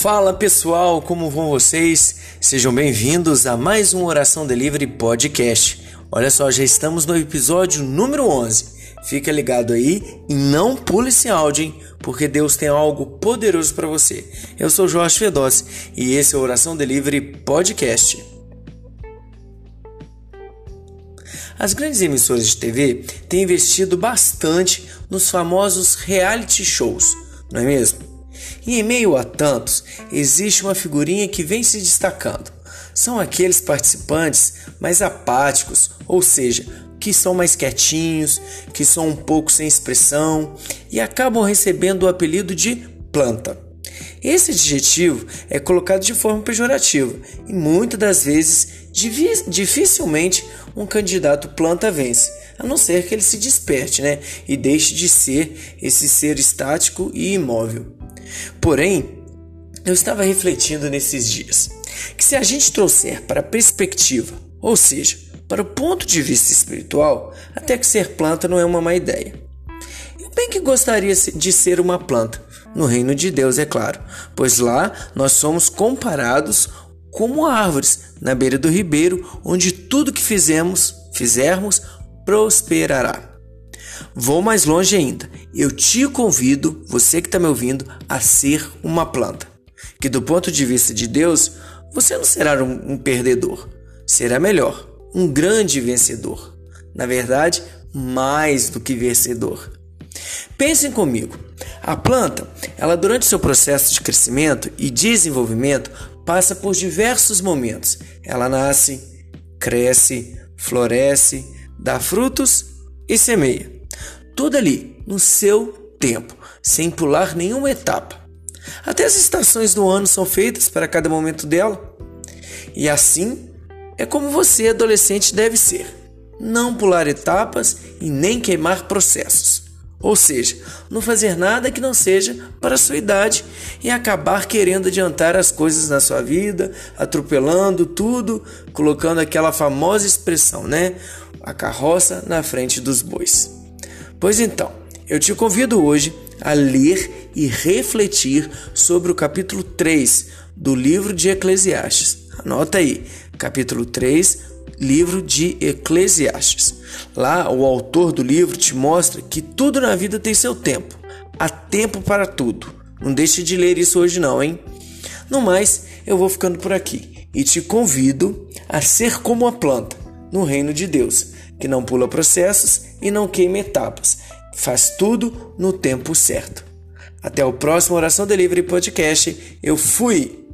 Fala pessoal, como vão vocês? Sejam bem-vindos a mais um Oração Delivery Podcast. Olha só, já estamos no episódio número 11. Fica ligado aí e não pule esse áudio, hein? Porque Deus tem algo poderoso para você. Eu sou Jorge Fedossi e esse é o Oração Delivery Podcast. As grandes emissoras de TV têm investido bastante nos famosos reality shows, não é mesmo? E em meio a tantos, existe uma figurinha que vem se destacando. São aqueles participantes mais apáticos, ou seja, que são mais quietinhos, que são um pouco sem expressão e acabam recebendo o apelido de planta. Esse adjetivo é colocado de forma pejorativa e muitas das vezes dificilmente um candidato planta vence, a não ser que ele se desperte né, e deixe de ser esse ser estático e imóvel. Porém, eu estava refletindo nesses dias que se a gente trouxer para a perspectiva, ou seja, para o ponto de vista espiritual, até que ser planta não é uma má ideia. Eu bem que gostaria de ser uma planta, no reino de Deus, é claro, pois lá nós somos comparados como árvores na beira do ribeiro, onde tudo que fizemos, fizermos, prosperará. Vou mais longe ainda. Eu te convido, você que está me ouvindo, a ser uma planta. Que do ponto de vista de Deus, você não será um, um perdedor. Será melhor, um grande vencedor. Na verdade, mais do que vencedor. Pensem comigo. A planta, ela durante seu processo de crescimento e desenvolvimento passa por diversos momentos. Ela nasce, cresce, floresce, dá frutos e semeia. Tudo ali no seu tempo, sem pular nenhuma etapa. Até as estações do ano são feitas para cada momento dela. E assim é como você, adolescente, deve ser: não pular etapas e nem queimar processos. Ou seja, não fazer nada que não seja para a sua idade e acabar querendo adiantar as coisas na sua vida, atropelando tudo, colocando aquela famosa expressão, né? A carroça na frente dos bois. Pois então, eu te convido hoje a ler e refletir sobre o capítulo 3 do livro de Eclesiastes. Anota aí, capítulo 3, livro de Eclesiastes. Lá, o autor do livro te mostra que tudo na vida tem seu tempo. Há tempo para tudo. Não deixe de ler isso hoje não, hein? No mais, eu vou ficando por aqui e te convido a ser como a planta no reino de Deus, que não pula processos e não queima etapas. Faz tudo no tempo certo. Até o próximo Oração Delivery Podcast. Eu fui!